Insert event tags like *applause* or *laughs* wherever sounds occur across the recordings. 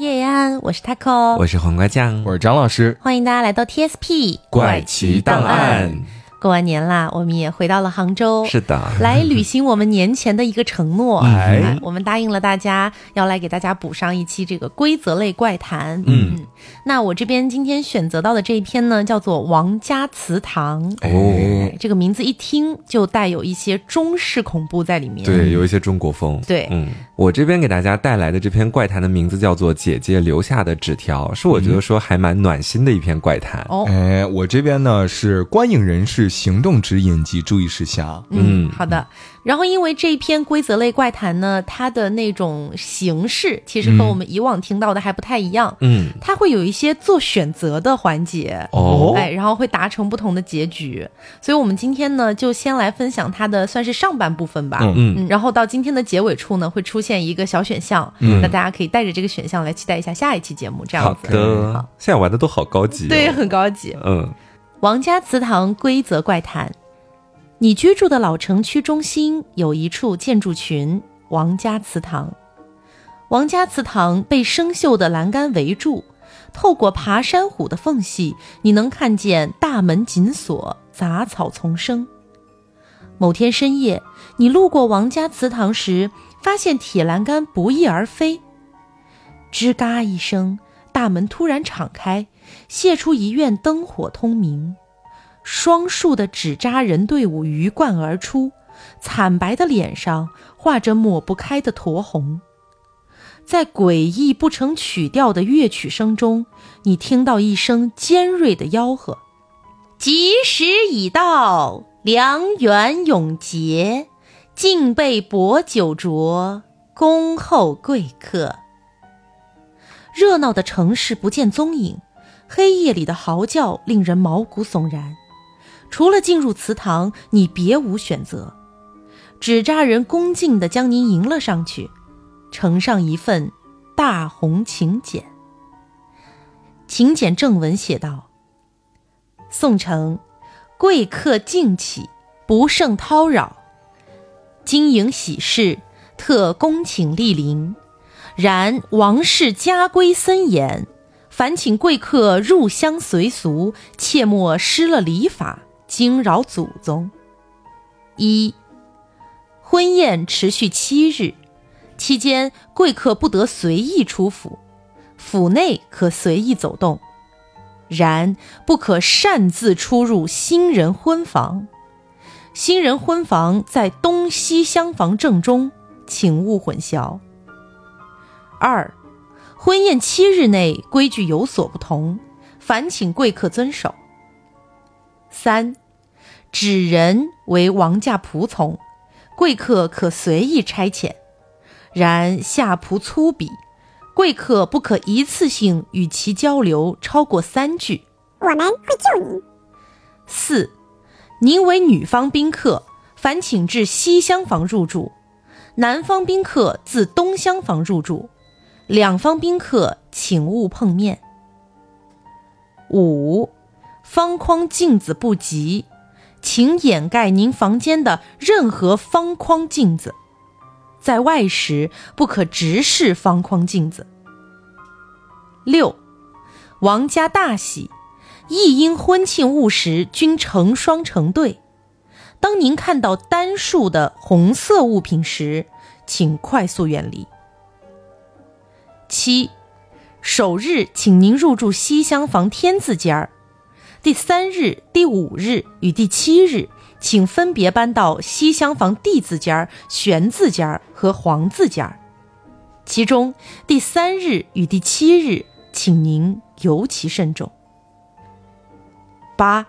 叶安，我是 taco，我是黄瓜酱，我是张老师，欢迎大家来到 TSP 怪奇档案。过完年啦，我们也回到了杭州，是的，来履行我们年前的一个承诺。哎，我们答应了大家，要来给大家补上一期这个规则类怪谈。嗯，那我这边今天选择到的这一篇呢，叫做《王家祠堂》。哦，这个名字一听就带有一些中式恐怖在里面。对，有一些中国风。对，嗯，我这边给大家带来的这篇怪谈的名字叫做《姐姐留下的纸条》，是我觉得说还蛮暖心的一篇怪谈。哦，哎，我这边呢是观影人士。行动指引及注意事项。嗯，好的。然后，因为这一篇规则类怪谈呢，它的那种形式其实和我们以往听到的还不太一样。嗯，它会有一些做选择的环节哦，哎，然后会达成不同的结局。所以，我们今天呢，就先来分享它的算是上半部分吧。嗯嗯。然后到今天的结尾处呢，会出现一个小选项，嗯那大家可以带着这个选项来期待一下下一期节目。这样子。好的。现在玩的都好高级。对，很高级。嗯。王家祠堂规则怪谈。你居住的老城区中心有一处建筑群——王家祠堂。王家祠堂被生锈的栏杆围住，透过爬山虎的缝隙，你能看见大门紧锁，杂草丛生。某天深夜，你路过王家祠堂时，发现铁栏杆不翼而飞，吱嘎一声，大门突然敞开，泄出一院灯火通明。双数的纸扎人队伍鱼贯而出，惨白的脸上画着抹不开的酡红。在诡异不成曲调的乐曲声中，你听到一声尖锐的吆喝：“吉时已到，良缘永结，敬备薄酒酌，恭候贵客。”热闹的城市不见踪影，黑夜里的嚎叫令人毛骨悚然。除了进入祠堂，你别无选择。纸扎人恭敬地将您迎了上去，呈上一份大红请柬。请柬正文写道：“宋城，贵客敬起，不胜叨扰。经营喜事，特恭请莅临。然王室家规森严，烦请贵客入乡随俗，切莫失了礼法。”惊扰祖宗。一，婚宴持续七日，期间贵客不得随意出府，府内可随意走动，然不可擅自出入新人婚房。新人婚房在东西厢房正中，请勿混淆。二，婚宴七日内规矩有所不同，烦请贵客遵守。三，纸人为王家仆从，贵客可随意差遣，然下仆粗鄙，贵客不可一次性与其交流超过三句。我们会救您。四，您为女方宾客，烦请至西厢房入住；男方宾客自东厢房入住，两方宾客请勿碰面。五。方框镜子不及，请掩盖您房间的任何方框镜子，在外时不可直视方框镜子。六，王家大喜，一因婚庆物时均成双成对。当您看到单数的红色物品时，请快速远离。七，首日请您入住西厢房天字间儿。第三日、第五日与第七日，请分别搬到西厢房地字间儿、玄字间儿和黄字间儿。其中第三日与第七日，请您尤其慎重。八，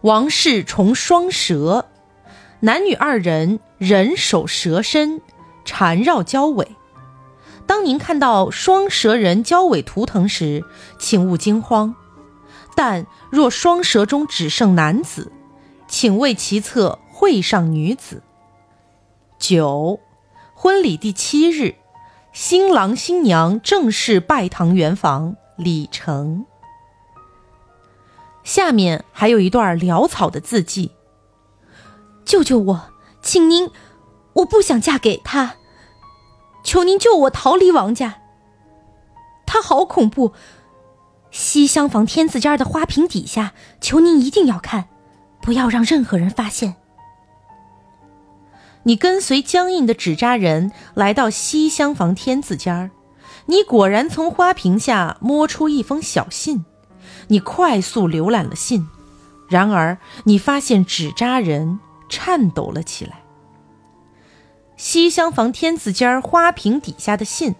王氏重双蛇，男女二人人手蛇身，缠绕交尾。当您看到双蛇人交尾图腾时，请勿惊慌。但若双蛇中只剩男子，请为其侧会上女子。九，婚礼第七日，新郎新娘正式拜堂圆房礼成。下面还有一段潦草的字迹：“救救我，请您，我不想嫁给他，求您救我逃离王家。”他好恐怖！西厢房天字间的花瓶底下，求您一定要看，不要让任何人发现。你跟随僵硬的纸扎人来到西厢房天字间儿，你果然从花瓶下摸出一封小信。你快速浏览了信，然而你发现纸扎人颤抖了起来。西厢房天字间花瓶底下的信。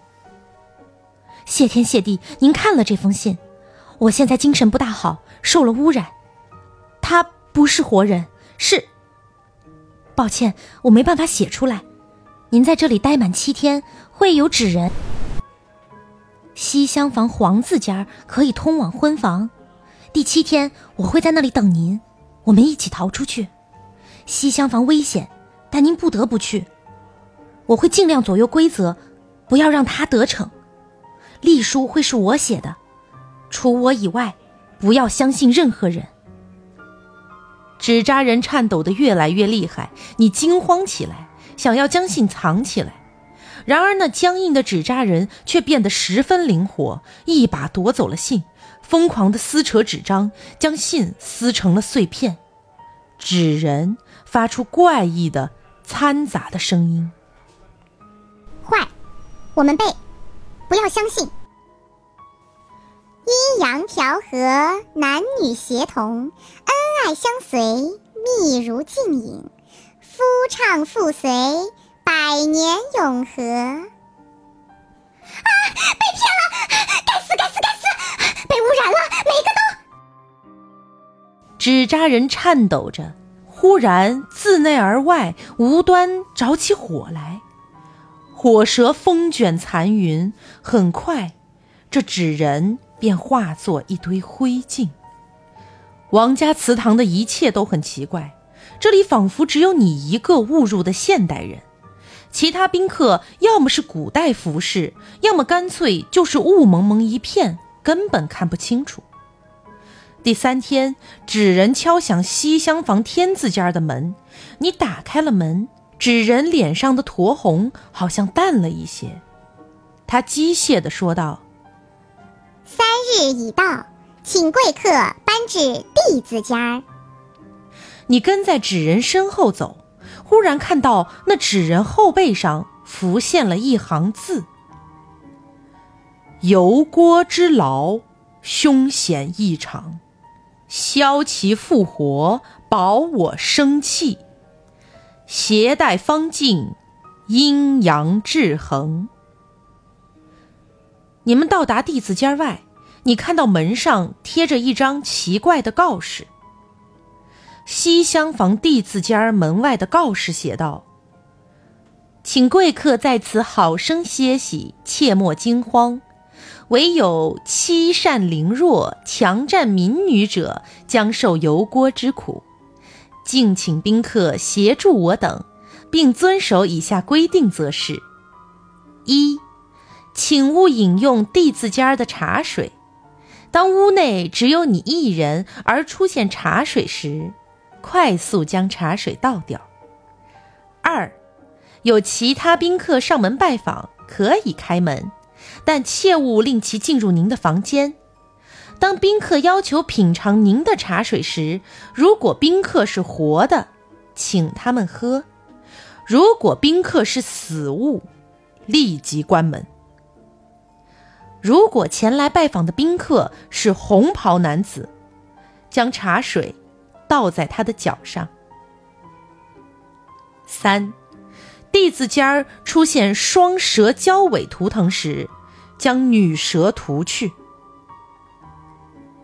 谢天谢地，您看了这封信。我现在精神不大好，受了污染。他不是活人，是。抱歉，我没办法写出来。您在这里待满七天，会有纸人。西厢房黄字间可以通往婚房。第七天，我会在那里等您，我们一起逃出去。西厢房危险，但您不得不去。我会尽量左右规则，不要让他得逞。隶书会是我写的，除我以外，不要相信任何人。纸扎人颤抖得越来越厉害，你惊慌起来，想要将信藏起来。然而那僵硬的纸扎人却变得十分灵活，一把夺走了信，疯狂地撕扯纸张，将信撕成了碎片。纸人发出怪异的、掺杂的声音。我们被，不要相信。阴阳调和，男女协同，恩爱相随，密如镜影，夫唱妇随，百年永和。啊！被骗了！该死！该死！该死！被污染了！每个都。纸扎人颤抖着，忽然自内而外无端着起火来。火舌风卷残云，很快，这纸人便化作一堆灰烬。王家祠堂的一切都很奇怪，这里仿佛只有你一个误入的现代人，其他宾客要么是古代服饰，要么干脆就是雾蒙蒙一片，根本看不清楚。第三天，纸人敲响西厢房天字间的门，你打开了门。纸人脸上的酡红好像淡了一些，他机械地说道：“三日已到，请贵客搬至弟子家。”你跟在纸人身后走，忽然看到那纸人后背上浮现了一行字：“油锅之劳，凶险异常，消其复活，保我生气。”携带方静，阴阳制衡。你们到达弟子间外，你看到门上贴着一张奇怪的告示。西厢房弟子间门外的告示写道：“请贵客在此好生歇息，切莫惊慌。唯有欺善凌弱、强占民女者，将受油锅之苦。”敬请宾客协助我等，并遵守以下规定，则是：一，请勿饮用地字间的茶水。当屋内只有你一人而出现茶水时，快速将茶水倒掉。二，有其他宾客上门拜访，可以开门，但切勿令其进入您的房间。当宾客要求品尝您的茶水时，如果宾客是活的，请他们喝；如果宾客是死物，立即关门。如果前来拜访的宾客是红袍男子，将茶水倒在他的脚上。三，弟子间儿出现双蛇交尾图腾时，将女蛇屠去。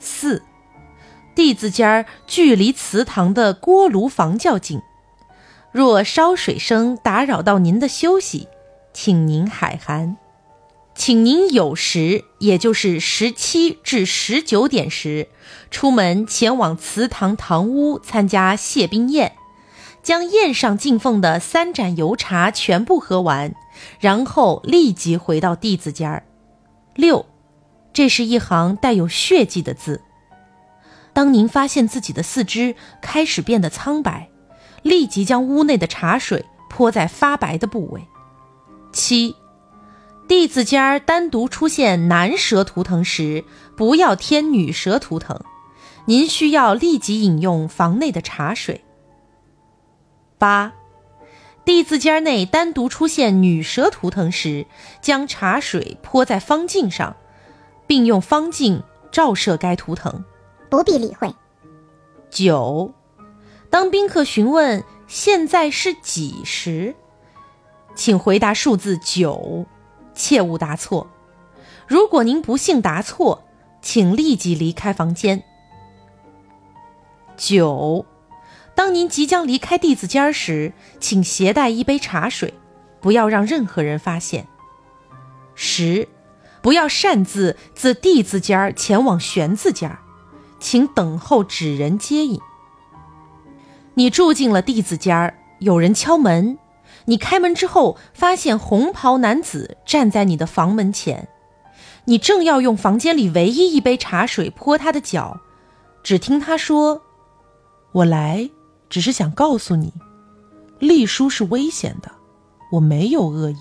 四，弟子间儿距离祠堂的锅炉房较近，若烧水声打扰到您的休息，请您海涵。请您有时，也就是十七至十九点时，出门前往祠堂堂屋参加谢宾宴，将宴上敬奉的三盏油茶全部喝完，然后立即回到弟子间儿。六。这是一行带有血迹的字。当您发现自己的四肢开始变得苍白，立即将屋内的茶水泼在发白的部位。七，地字尖儿单独出现男蛇图腾时，不要添女蛇图腾。您需要立即饮用房内的茶水。八，地字尖内单独出现女蛇图腾时，将茶水泼在方镜上，并用方镜照射该图腾。不必理会。九，当宾客询问现在是几时，请回答数字九，切勿答错。如果您不幸答错，请立即离开房间。九，当您即将离开弟子间儿时，请携带一杯茶水，不要让任何人发现。十，不要擅自自地字尖儿前往玄字尖儿，请等候指人接引。你住进了地字尖儿，有人敲门，你开门之后，发现红袍男子站在你的房门前，你正要用房间里唯一一杯茶水泼他的脚，只听他说。我来只是想告诉你，隶书是危险的，我没有恶意。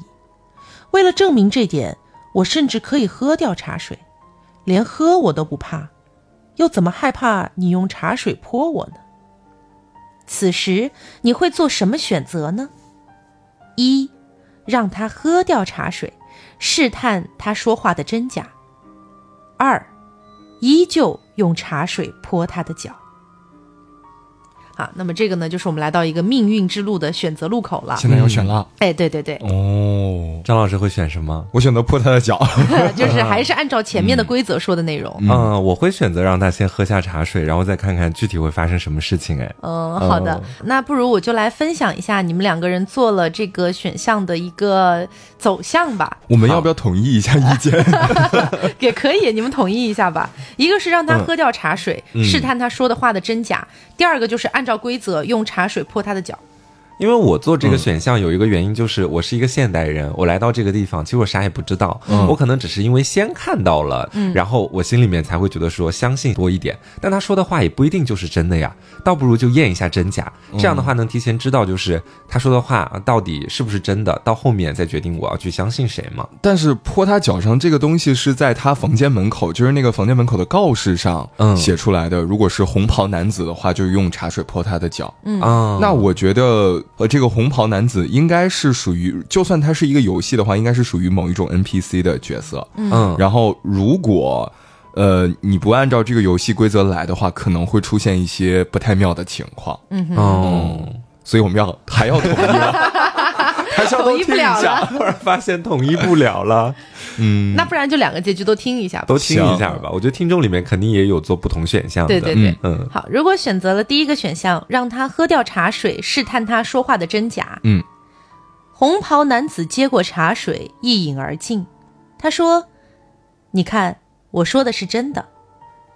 为了证明这点，我甚至可以喝掉茶水，连喝我都不怕，又怎么害怕你用茶水泼我呢？此时你会做什么选择呢？一，让他喝掉茶水，试探他说话的真假；二，依旧用茶水泼他的脚。好，那么这个呢，就是我们来到一个命运之路的选择路口了。现在要选了。哎，对对对，哦，张老师会选什么？我选择泼他的脚。*laughs* *laughs* 就是还是按照前面的规则说的内容。嗯，我会选择让他先喝下茶水，然后再看看具体会发生什么事情。哎，嗯，好的，那不如我就来分享一下你们两个人做了这个选项的一个走向吧。我们要不要统一一下意见？*laughs* 也可以，你们统一一下吧。一个是让他喝掉茶水，试探他说的话的真假；第二个就是按按照规则用茶水泼他的脚。因为我做这个选项有一个原因，就是我是一个现代人，我来到这个地方，其实我啥也不知道，我可能只是因为先看到了，然后我心里面才会觉得说相信多一点。但他说的话也不一定就是真的呀，倒不如就验一下真假，这样的话能提前知道就是他说的话到底是不是真的，到后面再决定我要去相信谁嘛。但是泼他脚上这个东西是在他房间门口，就是那个房间门口的告示上写出来的。如果是红袍男子的话，就用茶水泼他的脚。嗯啊，那我觉得。呃，这个红袍男子应该是属于，就算他是一个游戏的话，应该是属于某一种 NPC 的角色。嗯，然后如果，呃，你不按照这个游戏规则来的话，可能会出现一些不太妙的情况。嗯哼，哦，所以我们要还要统一吗？*laughs* 还是要统一不？了。*laughs* 突然发现统一不了了，嗯，那不然就两个结局都听一下吧。都听一下吧。我觉得听众里面肯定也有做不同选项的。对对对，嗯，好，如果选择了第一个选项，让他喝掉茶水，试探他说话的真假。嗯，红袍男子接过茶水，一饮而尽。他说：“你看，我说的是真的。”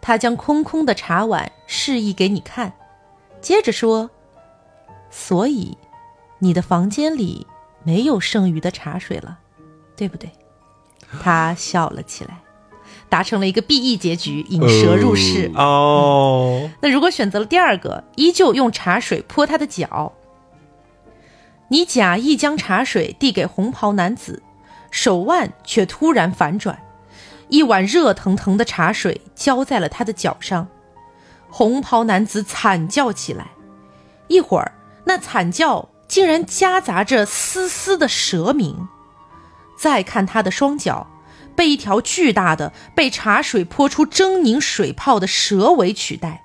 他将空空的茶碗示意给你看，接着说：“所以，你的房间里没有剩余的茶水了，对不对？”他笑了起来，达成了一个 BE 结局，引蛇入室。哦，那如果选择了第二个，依旧用茶水泼他的脚，你假意将茶水递给红袍男子，手腕却突然反转，一碗热腾腾的茶水浇在了他的脚上，红袍男子惨叫起来，一会儿那惨叫竟然夹杂着丝丝的蛇鸣，再看他的双脚。被一条巨大的、被茶水泼出狰狞水泡的蛇尾取代，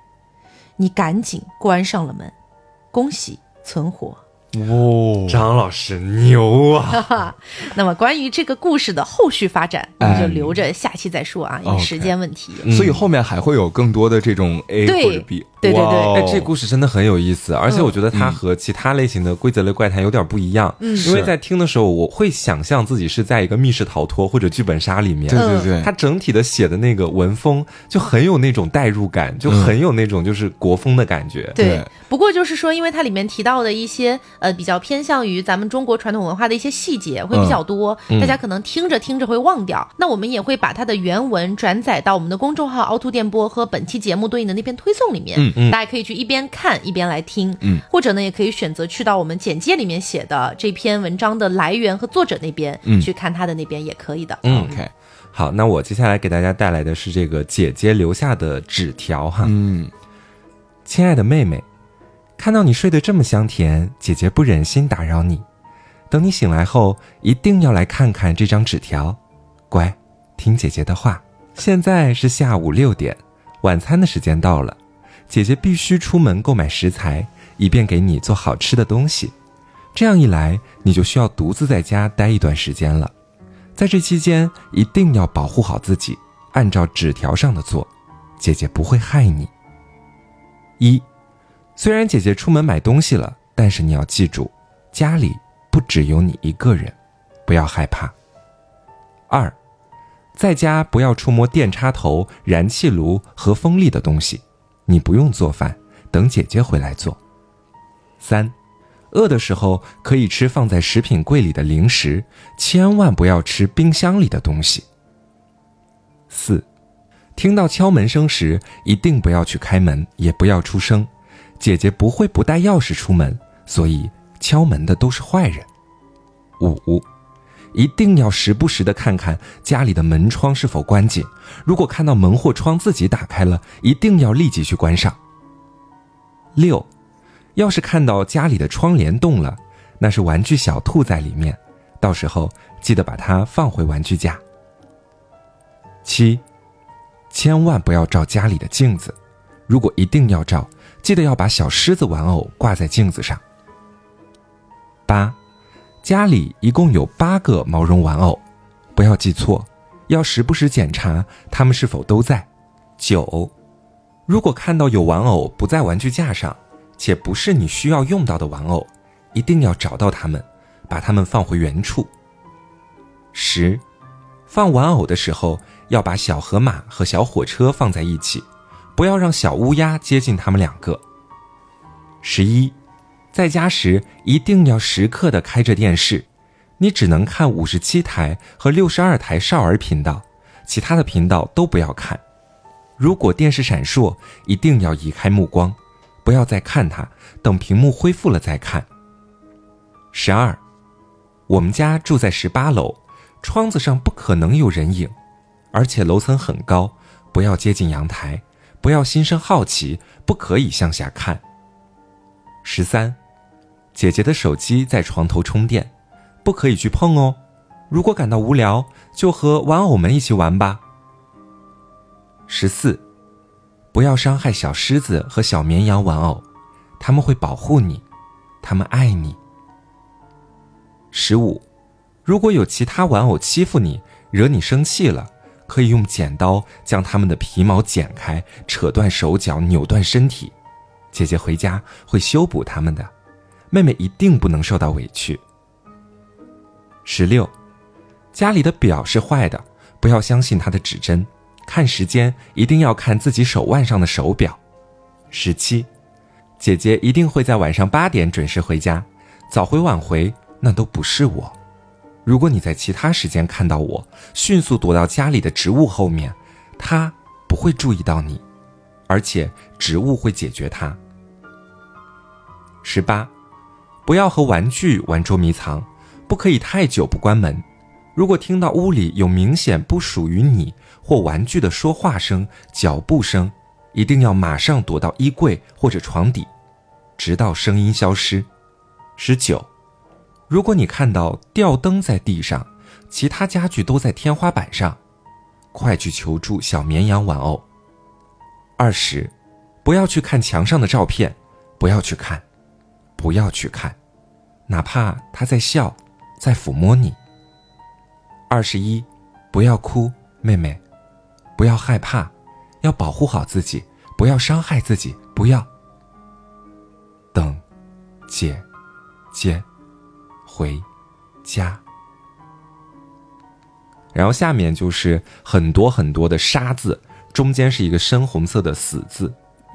你赶紧关上了门。恭喜存活！哦，张老师牛啊！哈哈。那么关于这个故事的后续发展，我们就留着下期再说啊，因为时间问题。所以后面还会有更多的这种 A 对或者 B。对对对哎，这故事真的很有意思，而且我觉得它和其他类型的规则类怪谈有点不一样。嗯因为在听的时候，我会想象自己是在一个密室逃脱或者剧本杀里面。对对对，它整体的写的那个文风就很有那种代入感，就很有那种就是国风的感觉。对对，不过就是说，因为它里面提到的一些呃比较偏向于咱们中国传统文化的一些细节会比较多，大家可能听着听着会忘掉。那我们也会把它的原文转载到我们的公众号“凹凸电波”和本期节目对应的那篇推送里面，嗯嗯，大家可以去一边看一边来听，嗯，或者呢也可以选择去到我们简介里面写的这篇文章的来源和作者那边，嗯，去看他的那边也可以的。嗯，OK。好，那我接下来给大家带来的是这个姐姐留下的纸条哈。嗯，亲爱的妹妹，看到你睡得这么香甜，姐姐不忍心打扰你。等你醒来后，一定要来看看这张纸条。乖，听姐姐的话。现在是下午六点，晚餐的时间到了，姐姐必须出门购买食材，以便给你做好吃的东西。这样一来，你就需要独自在家待一段时间了。在这期间，一定要保护好自己，按照纸条上的做，姐姐不会害你。一，虽然姐姐出门买东西了，但是你要记住，家里不只有你一个人，不要害怕。二，在家不要触摸电插头、燃气炉和锋利的东西，你不用做饭，等姐姐回来做。三。饿的时候可以吃放在食品柜里的零食，千万不要吃冰箱里的东西。四，听到敲门声时，一定不要去开门，也不要出声。姐姐不会不带钥匙出门，所以敲门的都是坏人。五，一定要时不时的看看家里的门窗是否关紧，如果看到门或窗自己打开了，一定要立即去关上。六。要是看到家里的窗帘动了，那是玩具小兔在里面，到时候记得把它放回玩具架。七，千万不要照家里的镜子，如果一定要照，记得要把小狮子玩偶挂在镜子上。八，家里一共有八个毛绒玩偶，不要记错，要时不时检查它们是否都在。九，如果看到有玩偶不在玩具架上。且不是你需要用到的玩偶，一定要找到它们，把它们放回原处。十，放玩偶的时候要把小河马和小火车放在一起，不要让小乌鸦接近他们两个。十一，在家时一定要时刻的开着电视，你只能看五十七台和六十二台少儿频道，其他的频道都不要看。如果电视闪烁，一定要移开目光。不要再看它，等屏幕恢复了再看。十二，我们家住在十八楼，窗子上不可能有人影，而且楼层很高，不要接近阳台，不要心生好奇，不可以向下看。十三，姐姐的手机在床头充电，不可以去碰哦。如果感到无聊，就和玩偶们一起玩吧。十四。不要伤害小狮子和小绵羊玩偶，他们会保护你，他们爱你。十五，如果有其他玩偶欺负你，惹你生气了，可以用剪刀将他们的皮毛剪开，扯断手脚，扭断身体，姐姐回家会修补他们的，妹妹一定不能受到委屈。十六，家里的表是坏的，不要相信它的指针。看时间一定要看自己手腕上的手表。十七，姐姐一定会在晚上八点准时回家，早回晚回那都不是我。如果你在其他时间看到我，迅速躲到家里的植物后面，它不会注意到你，而且植物会解决它。十八，不要和玩具玩捉迷藏，不可以太久不关门。如果听到屋里有明显不属于你或玩具的说话声、脚步声，一定要马上躲到衣柜或者床底，直到声音消失。十九，如果你看到吊灯在地上，其他家具都在天花板上，快去求助小绵羊玩偶。二十，不要去看墙上的照片，不要去看，不要去看，哪怕他在笑，在抚摸你。二十一，不要哭，妹妹，不要害怕，要保护好自己，不要伤害自己，不要。等，姐，姐，回家。然后下面就是很多很多的沙字，中间是一个深红色的死字，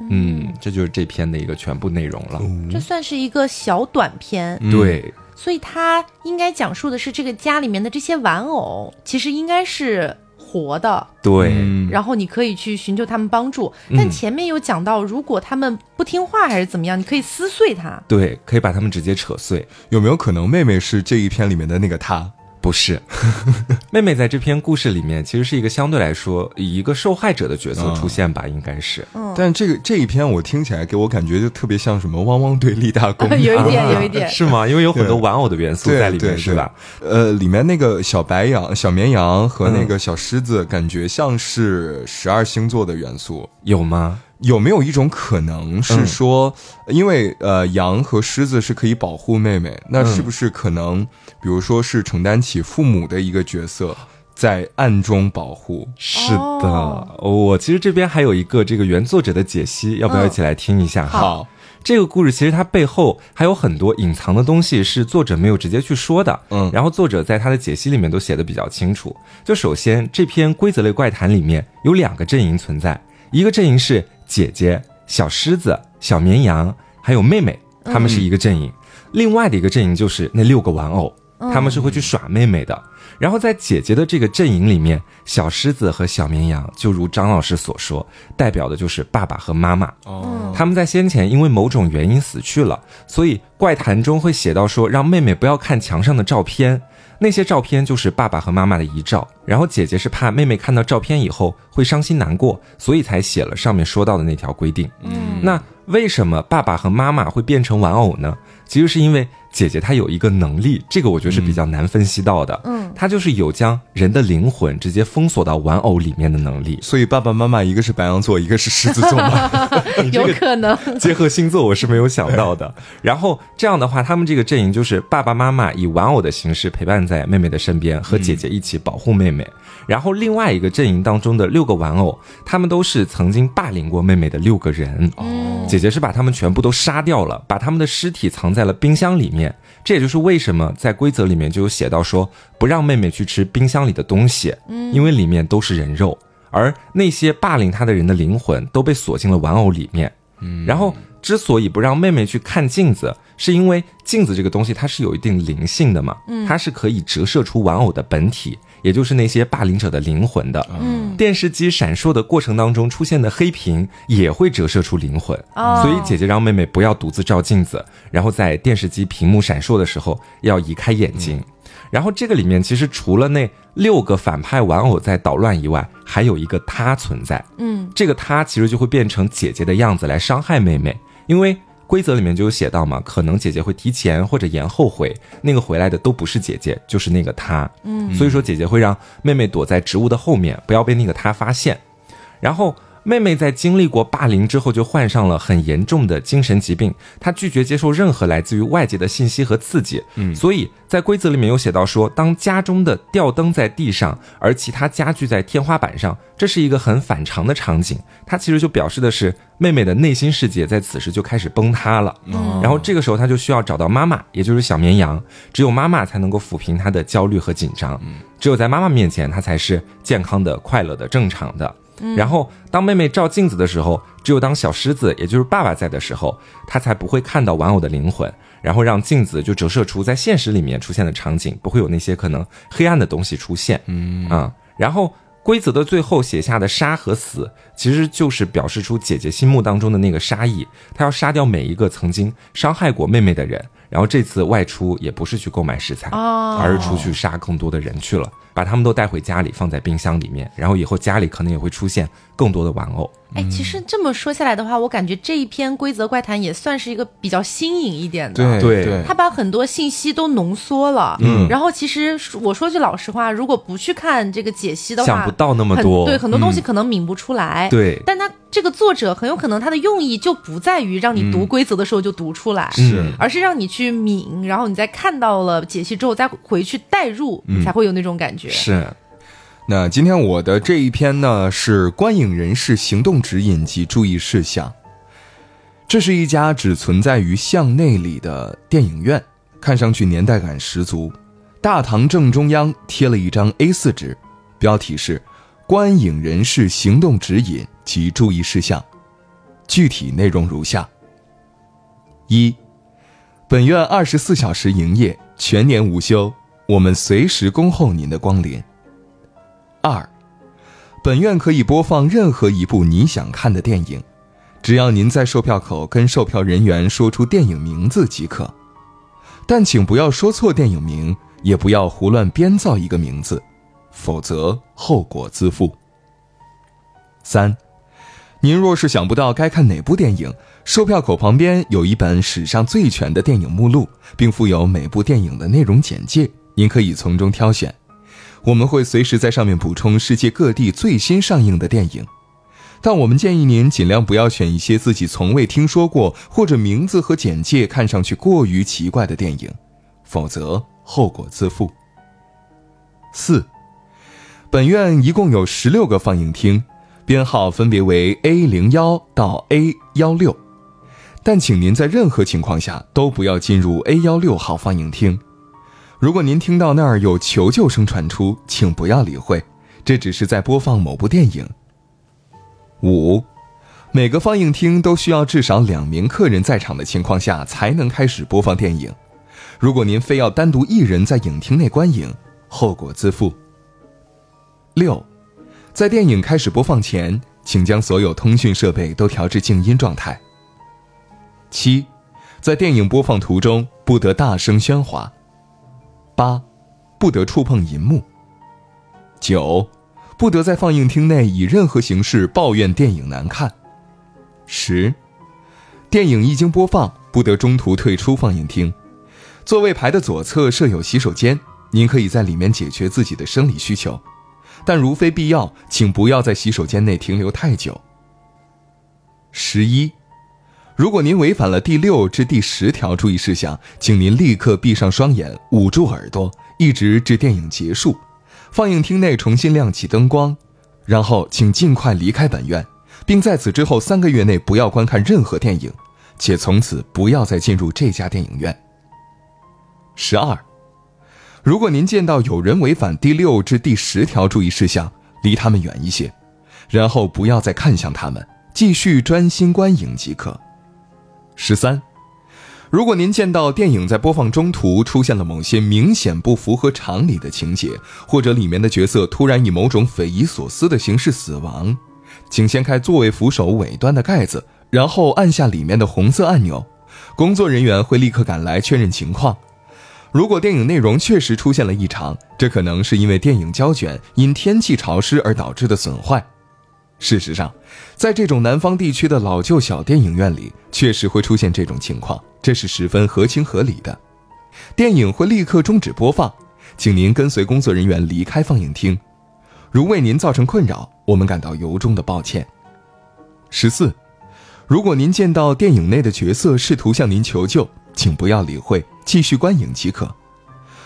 嗯，这就是这篇的一个全部内容了。这算是一个小短篇，对，所以它应该讲述的是这个家里面的这些玩偶，其实应该是活的，对，然后你可以去寻求他们帮助。但前面有讲到，如果他们不听话还是怎么样，你可以撕碎它，对，可以把他们直接扯碎。有没有可能妹妹是这一篇里面的那个她？不是，*laughs* 妹妹在这篇故事里面其实是一个相对来说以一个受害者的角色出现吧，应该是。嗯，但这个这一篇我听起来给我感觉就特别像什么汪汪队立大功，*laughs* 有一点，有一点，*laughs* 是吗？因为有很多玩偶的元素在里面，是吧？呃，里面那个小白羊、小绵羊和那个小狮子，感觉像是十二星座的元素，有吗？有没有一种可能是说，因为呃，羊和狮子是可以保护妹妹，那是不是可能，比如说是承担起父母的一个角色，在暗中保护？是的，我其实这边还有一个这个原作者的解析，要不要一起来听一下？好，这个故事其实它背后还有很多隐藏的东西，是作者没有直接去说的。嗯，然后作者在他的解析里面都写的比较清楚。就首先，这篇规则类怪谈里面有两个阵营存在，一个阵营是。姐姐、小狮子、小绵羊，还有妹妹，他们是一个阵营。另外的一个阵营就是那六个玩偶，他们是会去耍妹妹的。然后在姐姐的这个阵营里面，小狮子和小绵羊，就如张老师所说，代表的就是爸爸和妈妈。哦，他们在先前因为某种原因死去了，所以怪谈中会写到说，让妹妹不要看墙上的照片。那些照片就是爸爸和妈妈的遗照，然后姐姐是怕妹妹看到照片以后会伤心难过，所以才写了上面说到的那条规定。嗯，那为什么爸爸和妈妈会变成玩偶呢？其实是因为。姐姐她有一个能力，这个我觉得是比较难分析到的。嗯，她就是有将人的灵魂直接封锁到玩偶里面的能力。所以爸爸妈妈一个是白羊座，一个是狮子座吗？*laughs* 有可能结合星座，我是没有想到的。*laughs* 然后这样的话，他们这个阵营就是爸爸妈妈以玩偶的形式陪伴在妹妹的身边，和姐姐一起保护妹妹。然后另外一个阵营当中的六个玩偶，他们都是曾经霸凌过妹妹的六个人。哦，姐姐是把他们全部都杀掉了，把他们的尸体藏在了冰箱里面。这也就是为什么在规则里面就有写到说，不让妹妹去吃冰箱里的东西，嗯，因为里面都是人肉，而那些霸凌她的人的灵魂都被锁进了玩偶里面。嗯，然后之所以不让妹妹去看镜子，是因为镜子这个东西它是有一定灵性的嘛，嗯，它是可以折射出玩偶的本体。也就是那些霸凌者的灵魂的，嗯，电视机闪烁的过程当中出现的黑屏也会折射出灵魂，所以姐姐让妹妹不要独自照镜子，然后在电视机屏幕闪烁的时候要移开眼睛，然后这个里面其实除了那六个反派玩偶在捣乱以外，还有一个他存在，嗯，这个他其实就会变成姐姐的样子来伤害妹妹，因为。规则里面就有写到嘛，可能姐姐会提前或者延后回，那个回来的都不是姐姐，就是那个他。嗯，所以说姐姐会让妹妹躲在植物的后面，不要被那个他发现，然后。妹妹在经历过霸凌之后，就患上了很严重的精神疾病。她拒绝接受任何来自于外界的信息和刺激。嗯，所以在规则里面有写到说，当家中的吊灯在地上，而其他家具在天花板上，这是一个很反常的场景。它其实就表示的是妹妹的内心世界在此时就开始崩塌了。然后这个时候，她就需要找到妈妈，也就是小绵羊。只有妈妈才能够抚平她的焦虑和紧张。只有在妈妈面前，她才是健康的、快乐的、正常的。然后，当妹妹照镜子的时候，只有当小狮子，也就是爸爸在的时候，她才不会看到玩偶的灵魂，然后让镜子就折射出在现实里面出现的场景，不会有那些可能黑暗的东西出现。嗯啊，然后规则的最后写下的杀和死，其实就是表示出姐姐心目当中的那个杀意，她要杀掉每一个曾经伤害过妹妹的人。然后这次外出也不是去购买食材，而是出去杀更多的人去了，把他们都带回家里，放在冰箱里面。然后以后家里可能也会出现更多的玩偶。哎，其实这么说下来的话，我感觉这一篇规则怪谈也算是一个比较新颖一点的。对对，他把很多信息都浓缩了。嗯，然后其实我说句老实话，如果不去看这个解析的话，想不到那么多。对，很多东西可能抿不出来。对，但他这个作者很有可能他的用意就不在于让你读规则的时候就读出来，是，而是让你去抿，然后你在看到了解析之后再回去代入，才会有那种感是。那今天我的这一篇呢，是观影人士行动指引及注意事项。这是一家只存在于巷内里的电影院，看上去年代感十足。大堂正中央贴了一张 A4 纸，标题是“观影人士行动指引及注意事项”。具体内容如下：一，本院二十四小时营业，全年无休，我们随时恭候您的光临。二，本院可以播放任何一部你想看的电影，只要您在售票口跟售票人员说出电影名字即可，但请不要说错电影名，也不要胡乱编造一个名字，否则后果自负。三。您若是想不到该看哪部电影，售票口旁边有一本史上最全的电影目录，并附有每部电影的内容简介，您可以从中挑选。我们会随时在上面补充世界各地最新上映的电影，但我们建议您尽量不要选一些自己从未听说过或者名字和简介看上去过于奇怪的电影，否则后果自负。四，本院一共有十六个放映厅。编号分别为 A 零幺到 A 幺六，但请您在任何情况下都不要进入 A 幺六号放映厅。如果您听到那儿有求救声传出，请不要理会，这只是在播放某部电影。五，每个放映厅都需要至少两名客人在场的情况下才能开始播放电影。如果您非要单独一人在影厅内观影，后果自负。六。在电影开始播放前，请将所有通讯设备都调至静音状态。七，在电影播放途中不得大声喧哗。八，不得触碰银幕。九，不得在放映厅内以任何形式抱怨电影难看。十，电影一经播放，不得中途退出放映厅。座位排的左侧设有洗手间，您可以在里面解决自己的生理需求。但如非必要，请不要在洗手间内停留太久。十一，如果您违反了第六至第十条注意事项，请您立刻闭上双眼，捂住耳朵，一直至电影结束，放映厅内重新亮起灯光，然后请尽快离开本院，并在此之后三个月内不要观看任何电影，且从此不要再进入这家电影院。十二。如果您见到有人违反第六至第十条注意事项，离他们远一些，然后不要再看向他们，继续专心观影即可。十三，如果您见到电影在播放中途出现了某些明显不符合常理的情节，或者里面的角色突然以某种匪夷所思的形式死亡，请掀开座位扶手尾端的盖子，然后按下里面的红色按钮，工作人员会立刻赶来确认情况。如果电影内容确实出现了异常，这可能是因为电影胶卷因天气潮湿而导致的损坏。事实上，在这种南方地区的老旧小电影院里，确实会出现这种情况，这是十分合情合理的。电影会立刻终止播放，请您跟随工作人员离开放映厅。如为您造成困扰，我们感到由衷的抱歉。十四，如果您见到电影内的角色试图向您求救，请不要理会。继续观影即可，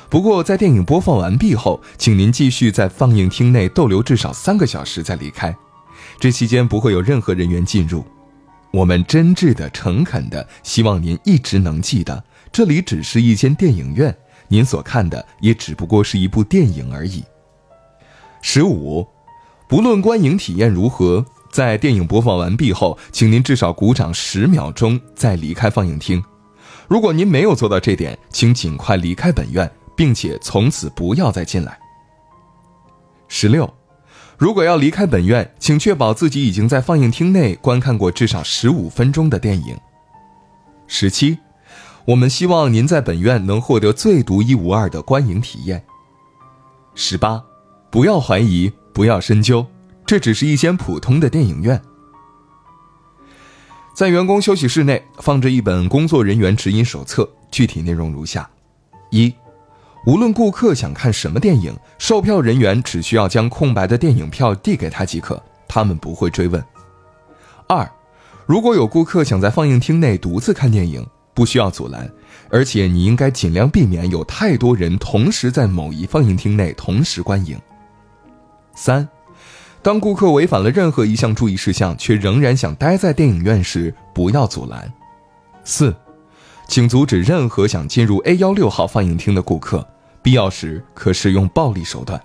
不过在电影播放完毕后，请您继续在放映厅内逗留至少三个小时再离开。这期间不会有任何人员进入。我们真挚的、诚恳的希望您一直能记得，这里只是一间电影院，您所看的也只不过是一部电影而已。十五，不论观影体验如何，在电影播放完毕后，请您至少鼓掌十秒钟再离开放映厅。如果您没有做到这点，请尽快离开本院，并且从此不要再进来。十六，如果要离开本院，请确保自己已经在放映厅内观看过至少十五分钟的电影。十七，我们希望您在本院能获得最独一无二的观影体验。十八，不要怀疑，不要深究，这只是一间普通的电影院。在员工休息室内放着一本工作人员指引手册，具体内容如下：一，无论顾客想看什么电影，售票人员只需要将空白的电影票递给他即可，他们不会追问。二，如果有顾客想在放映厅内独自看电影，不需要阻拦，而且你应该尽量避免有太多人同时在某一放映厅内同时观影。三。当顾客违反了任何一项注意事项，却仍然想待在电影院时，不要阻拦。四，请阻止任何想进入 A 幺六号放映厅的顾客，必要时可使用暴力手段。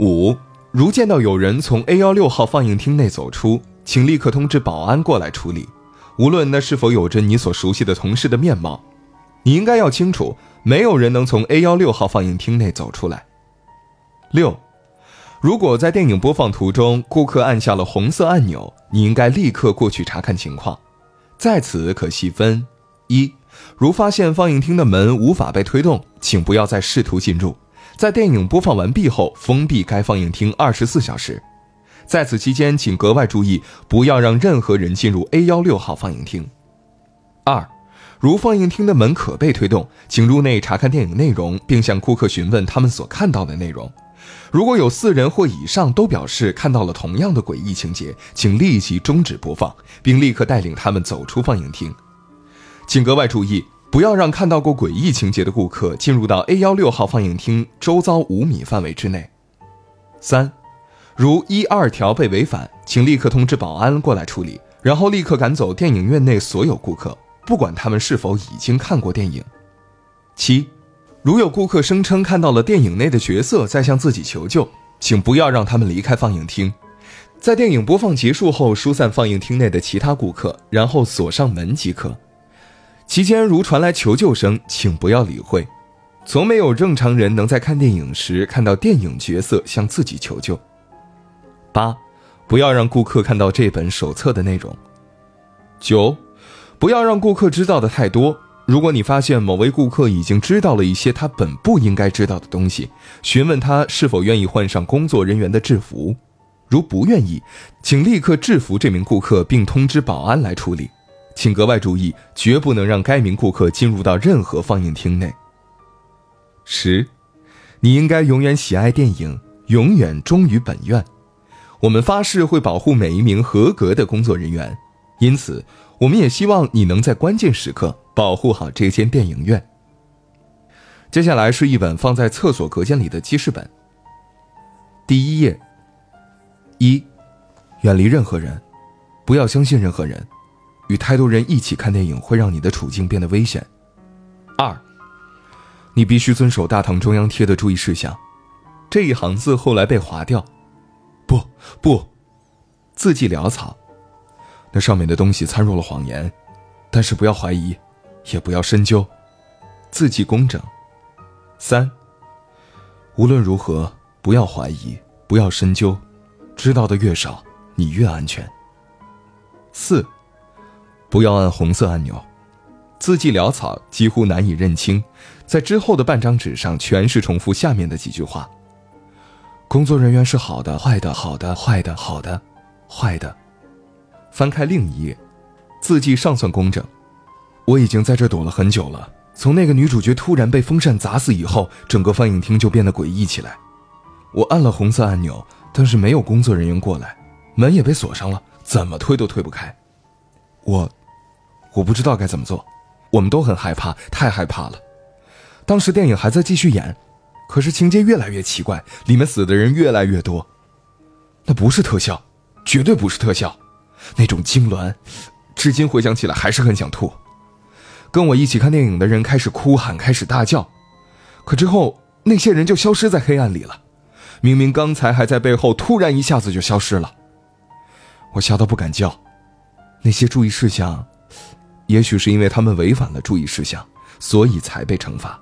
五，如见到有人从 A 幺六号放映厅内走出，请立刻通知保安过来处理。无论那是否有着你所熟悉的同事的面貌，你应该要清楚，没有人能从 A 幺六号放映厅内走出来。六，如果在电影播放途中，顾客按下了红色按钮，你应该立刻过去查看情况。在此可细分：一，如发现放映厅的门无法被推动，请不要再试图进入，在电影播放完毕后封闭该放映厅二十四小时。在此期间，请格外注意，不要让任何人进入 A 幺六号放映厅。二，如放映厅的门可被推动，请入内查看电影内容，并向顾客询问他们所看到的内容。如果有四人或以上都表示看到了同样的诡异情节，请立即终止播放，并立刻带领他们走出放映厅。请格外注意，不要让看到过诡异情节的顾客进入到 A 幺六号放映厅周遭五米范围之内。三。如一二条被违反，请立刻通知保安过来处理，然后立刻赶走电影院内所有顾客，不管他们是否已经看过电影。七，如有顾客声称看到了电影内的角色在向自己求救，请不要让他们离开放映厅，在电影播放结束后疏散放映厅内的其他顾客，然后锁上门即可。期间如传来求救声，请不要理会。从没有正常人能在看电影时看到电影角色向自己求救。八，不要让顾客看到这本手册的内容。九，不要让顾客知道的太多。如果你发现某位顾客已经知道了一些他本不应该知道的东西，询问他是否愿意换上工作人员的制服。如不愿意，请立刻制服这名顾客，并通知保安来处理。请格外注意，绝不能让该名顾客进入到任何放映厅内。十，你应该永远喜爱电影，永远忠于本院。我们发誓会保护每一名合格的工作人员，因此，我们也希望你能在关键时刻保护好这间电影院。接下来是一本放在厕所隔间里的记事本。第一页：一，远离任何人，不要相信任何人，与太多人一起看电影会让你的处境变得危险。二，你必须遵守大堂中央贴的注意事项。这一行字后来被划掉。不不，字迹潦草，那上面的东西掺入了谎言，但是不要怀疑，也不要深究，字迹工整。三，无论如何不要怀疑，不要深究，知道的越少，你越安全。四，不要按红色按钮，字迹潦草，几乎难以认清，在之后的半张纸上全是重复下面的几句话。工作人员是好的，坏的，好的，坏的，好的，坏的。翻开另一页，字迹尚算工整。我已经在这躲了很久了。从那个女主角突然被风扇砸死以后，整个放映厅就变得诡异起来。我按了红色按钮，但是没有工作人员过来，门也被锁上了，怎么推都推不开。我，我不知道该怎么做。我们都很害怕，太害怕了。当时电影还在继续演。可是情节越来越奇怪，里面死的人越来越多，那不是特效，绝对不是特效，那种痉挛，至今回想起来还是很想吐。跟我一起看电影的人开始哭喊，开始大叫，可之后那些人就消失在黑暗里了，明明刚才还在背后，突然一下子就消失了。我吓得不敢叫。那些注意事项，也许是因为他们违反了注意事项，所以才被惩罚。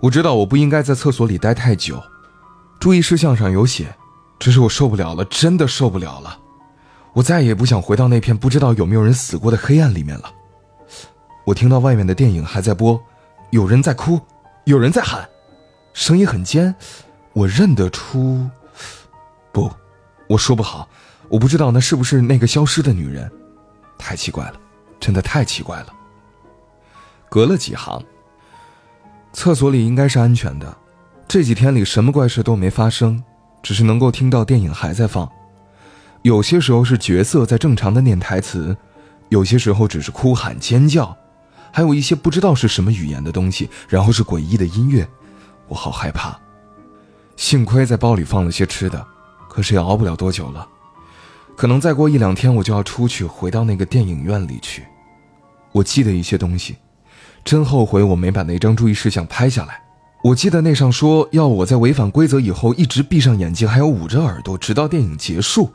我知道我不应该在厕所里待太久，注意事项上有写，只是我受不了了，真的受不了了，我再也不想回到那片不知道有没有人死过的黑暗里面了。我听到外面的电影还在播，有人在哭，有人在喊，声音很尖，我认得出，不，我说不好，我不知道那是不是那个消失的女人，太奇怪了，真的太奇怪了。隔了几行。厕所里应该是安全的，这几天里什么怪事都没发生，只是能够听到电影还在放。有些时候是角色在正常的念台词，有些时候只是哭喊尖叫，还有一些不知道是什么语言的东西，然后是诡异的音乐，我好害怕。幸亏在包里放了些吃的，可是也熬不了多久了，可能再过一两天我就要出去，回到那个电影院里去。我记得一些东西。真后悔我没把那张注意事项拍下来。我记得那上说要我在违反规则以后一直闭上眼睛，还要捂着耳朵，直到电影结束。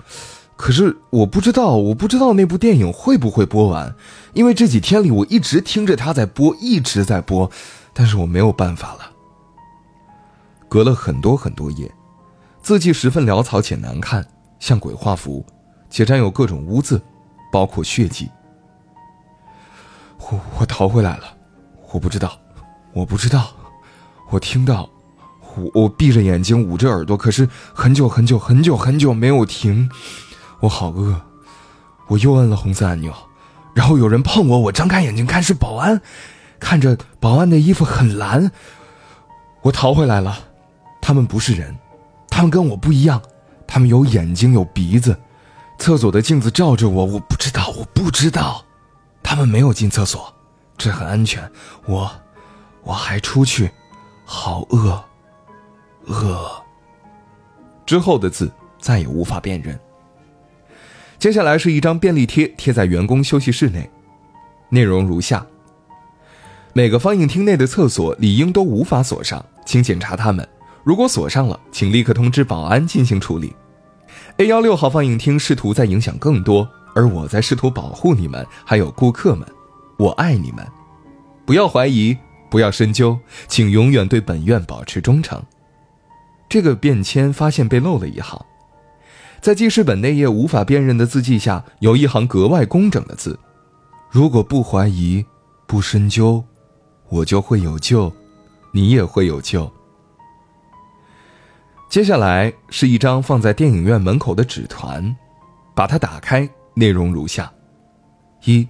可是我不知道，我不知道那部电影会不会播完，因为这几天里我一直听着它在播，一直在播，但是我没有办法了。隔了很多很多页，字迹十分潦草且难看，像鬼画符，且沾有各种污渍，包括血迹。我我逃回来了，我不知道，我不知道，我听到，我我闭着眼睛捂着耳朵，可是很久很久很久很久没有停。我好饿，我又摁了红色按钮，然后有人碰我，我张开眼睛看是保安，看着保安的衣服很蓝。我逃回来了，他们不是人，他们跟我不一样，他们有眼睛有鼻子，厕所的镜子照着我，我不知道，我不知道，他们没有进厕所，这很安全。我，我还出去，好饿，饿。之后的字再也无法辨认。接下来是一张便利贴，贴在员工休息室内，内容如下：每个放映厅内的厕所理应都无法锁上，请检查它们。如果锁上了，请立刻通知保安进行处理。A 幺六号放映厅试图在影响更多，而我在试图保护你们，还有顾客们。我爱你们，不要怀疑，不要深究，请永远对本院保持忠诚。这个便签发现被漏了一行。在记事本内页无法辨认的字迹下，有一行格外工整的字：“如果不怀疑，不深究，我就会有救，你也会有救。”接下来是一张放在电影院门口的纸团，把它打开，内容如下：一，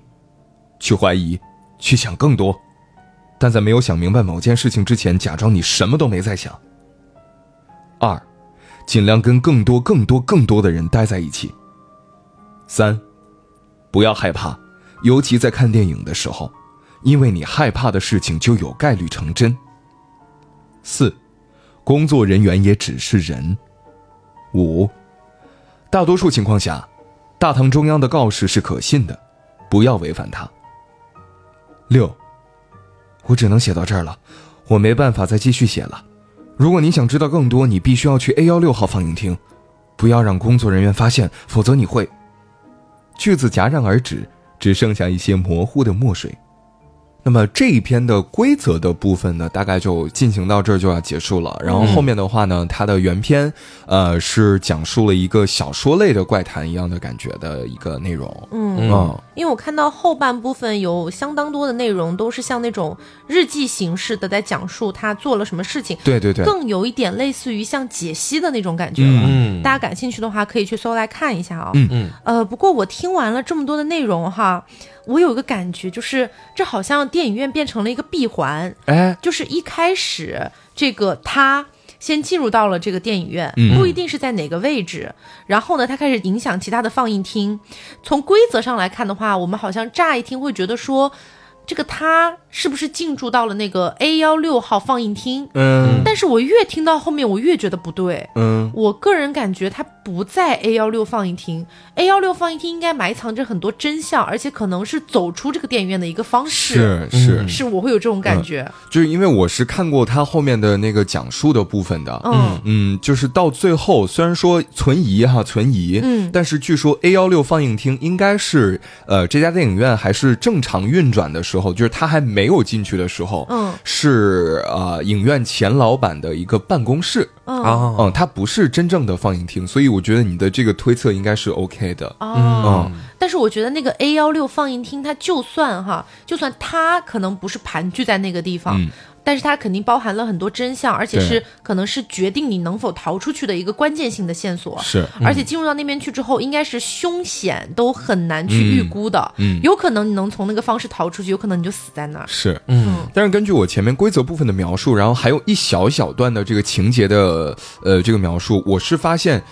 去怀疑，去想更多，但在没有想明白某件事情之前，假装你什么都没在想。二。尽量跟更多、更多、更多的人待在一起。三，不要害怕，尤其在看电影的时候，因为你害怕的事情就有概率成真。四，工作人员也只是人。五，大多数情况下，大堂中央的告示是可信的，不要违反它。六，我只能写到这儿了，我没办法再继续写了。如果你想知道更多，你必须要去 A 幺六号放映厅，不要让工作人员发现，否则你会。句子戛然而止，只剩下一些模糊的墨水。那么这一篇的规则的部分呢，大概就进行到这儿就要结束了。然后后面的话呢，它的原篇，呃，是讲述了一个小说类的怪谈一样的感觉的一个内容。嗯嗯，因为我看到后半部分有相当多的内容都是像那种日记形式的，在讲述他做了什么事情，对对对，更有一点类似于像解析的那种感觉了。嗯大家感兴趣的话，可以去搜来看一下啊、嗯嗯呃，不过我听完了这么多的内容哈，我有一个感觉，就是这好像电影院变成了一个闭环，哎，就是一开始这个他先进入到了这个电影院，嗯不一定是在哪个位置，然后呢，他开始影响其他的放映厅。从规则上来看的话，我们好像乍一听会觉得说，这个他是不是进驻到了那个 A 幺六号放映厅？嗯但是我越听到后面，我越觉得不对。嗯我个人感觉他不在 A 幺六放映厅，A 幺六放映厅应该埋藏着很多真相，而且可能是走出这个电影院的一个方式。是是，是我会有这种感觉。就是因为我是看过他后面的那个讲述的部分的，嗯嗯，就是到最后，虽然说存疑哈存疑，嗯但是据说 A 幺六放映厅应该是呃这家电影院还是正常运转的时候，就是他还没有进去的时候，嗯。是呃影院前老板的一个办公室，嗯。啊。嗯，它不是真正的放映厅，所以我觉得你的这个推测应该是 OK 的，哦，嗯。但是我觉得那个 A 幺六放映厅，它就算哈，就算它可能不是盘踞在那个地方，嗯但是它肯定包含了很多真相，而且是可能是决定你能否逃出去的一个关键性的线索。是，而且进入到那边去之后，应该是凶险都很难去预估的，嗯有可能你能从那个方式逃出去，有可能你就死在那儿。是，嗯但是根据我前面规则部分的描述，然后还有一小小段的这个情节的呃这个描述，我是发现，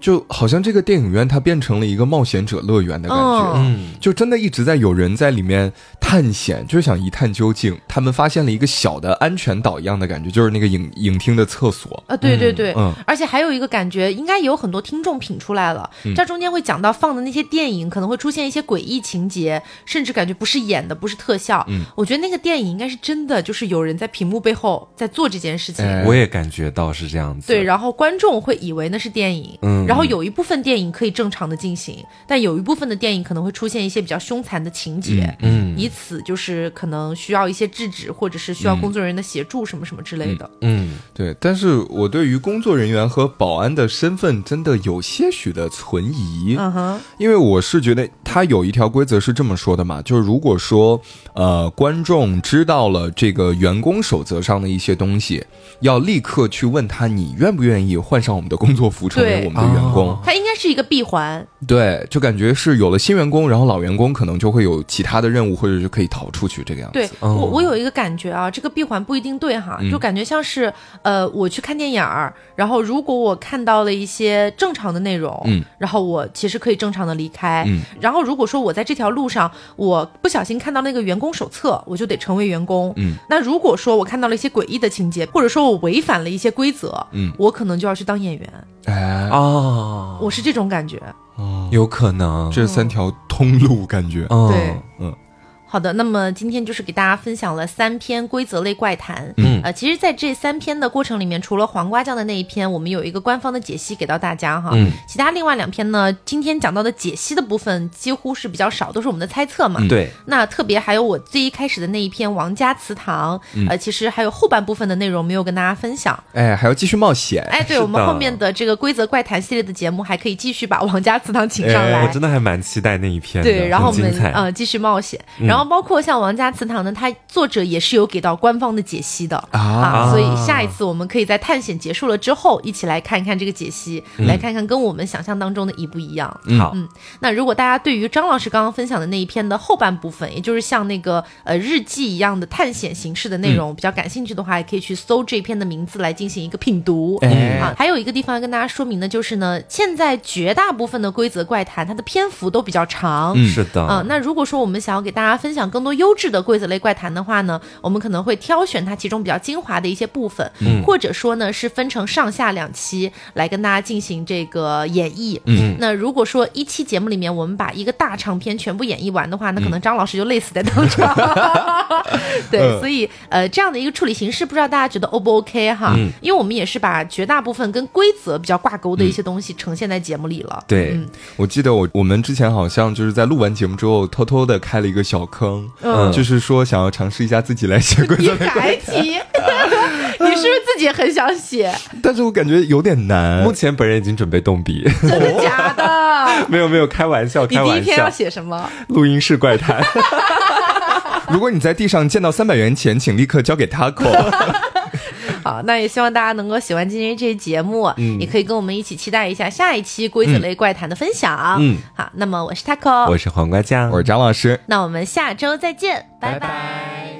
就好像这个电影院它变成了一个冒险者乐园的感觉。嗯嗯就真的一直在有人在里面探险，就是想一探究竟。他们发现了一个小的安全岛一样的感觉，就是那个影影厅的厕所。啊，对对对，嗯而且还有一个感觉，应该有很多听众品出来了。嗯这中间会讲到放的那些电影可能会出现一些诡异情节，甚至感觉不是演的，不是特效。嗯我觉得那个电影应该是真的，就是有人在屏幕背后在做这件事情。哎我也感觉到是这样子。对，然后观众会以为那是电影，嗯然后有一部分电影可以正常的进行，但有一部分的电影可能会出现一些比较凶残的情节，嗯以此就是可能需要一些制止，或者是需要工作人员的协助什么什么之类的。嗯，对，但是我对于工作人员和保安的身份真的有些许的存疑。嗯哼，因为我是觉得他有一条规则是这么说的嘛，就是如果说呃观众知道了这个员工守则上的一些东西，要立刻去问他你愿不愿意换上我们的工作服成为我们的员工。哦。它应该是一个闭环。对，就感觉是有了新员工，然后老员工可能就会有其他的任务，或者是可以逃出去这个样子。对哦。我，我有一个感觉啊，这个闭环不一定对哈，就感觉像是呃，我去看电影儿，然后如果我看到了一些正常的内容，嗯，然后我其实可以正常的离开，嗯，然后如果说我在这条路上，我不小心看到那个员工手册，我就得成为员工，嗯，那如果说我看到了一些诡异的情节，或者说我违反了一些规则，嗯。我可能就要去当演员，哎，哦，我是这种感觉。有可能，这三条通路感觉，嗯对。嗯好的，那么今天就是给大家分享了三篇规则类怪谈。嗯呃，其实，在这三篇的过程里面，除了黄瓜酱的那一篇，我们有一个官方的解析给到大家哈。嗯其他另外两篇呢，今天讲到的解析的部分几乎是比较少，都是我们的猜测嘛。对，那特别还有我最一开始的那一篇王家祠堂，呃，其实还有后半部分的内容没有跟大家分享。哎，还要继续冒险。哎，对 *laughs* 我们后面的这个规则怪谈系列的节目，还可以继续把王家祠堂请上来。我真的还蛮期待那一篇，对，然后我们呃继续冒险，然后包括像王家祠堂呢，它作者也是有给到官方的解析的啊所以下一次我们可以在探险结束了之后，一起来看一看这个解析，来看看跟我们想象当中的一不一样。好，嗯，那如果大家对于张老师刚刚分享的那一篇的后半部分，也就是像那个呃日记一样的探险形式的内容、比较感兴趣的话，也可以去搜这篇的名字来进行一个品读。哎啊，还有一个地方要跟大家说明的就是呢，现在绝大部分的规则怪谈，它的篇幅都比较长。嗯是的，啊、那如果说我们想要给大家分享更多优质的规则类怪谈的话呢，我们可能会挑选它其中比较精华的一些部分，嗯或者说呢是分成上下两期来跟大家进行这个演绎。嗯，那如果说一期节目里面我们把一个大长篇全部演绎完的话，那可能张老师就累死在当场。*laughs* *laughs* 对，嗯所以呃这样的一个处理形式，不知道大家觉得 O 不 OK 哈？嗯因为我们也是把绝大部分跟规则比较挂钩的一些东西呈现在节目里了。对，嗯我记得我我们之前好像就是在录完节目之后，偷偷的开了一个小坑，嗯就是说想要尝试一下自己来写规你则类怪还提？*laughs* 你是不是自己很想写？但是我感觉有点难目。前本人已经准备动笔，真的假的？*laughs* 没有没有，开玩笑，你开玩第一天要笑，写什么？录音室怪谈，*laughs* 如果你在地上见到三百元钱，请立刻交给 Taco。好，那也希望大家能够喜欢今天这期节目，嗯。也可以跟我们一起期待一下下一期规则类怪谈的分享。嗯，好，那么我是 Taco，我是黄瓜酱，我是张老师。那我们下周再见，拜拜。拜拜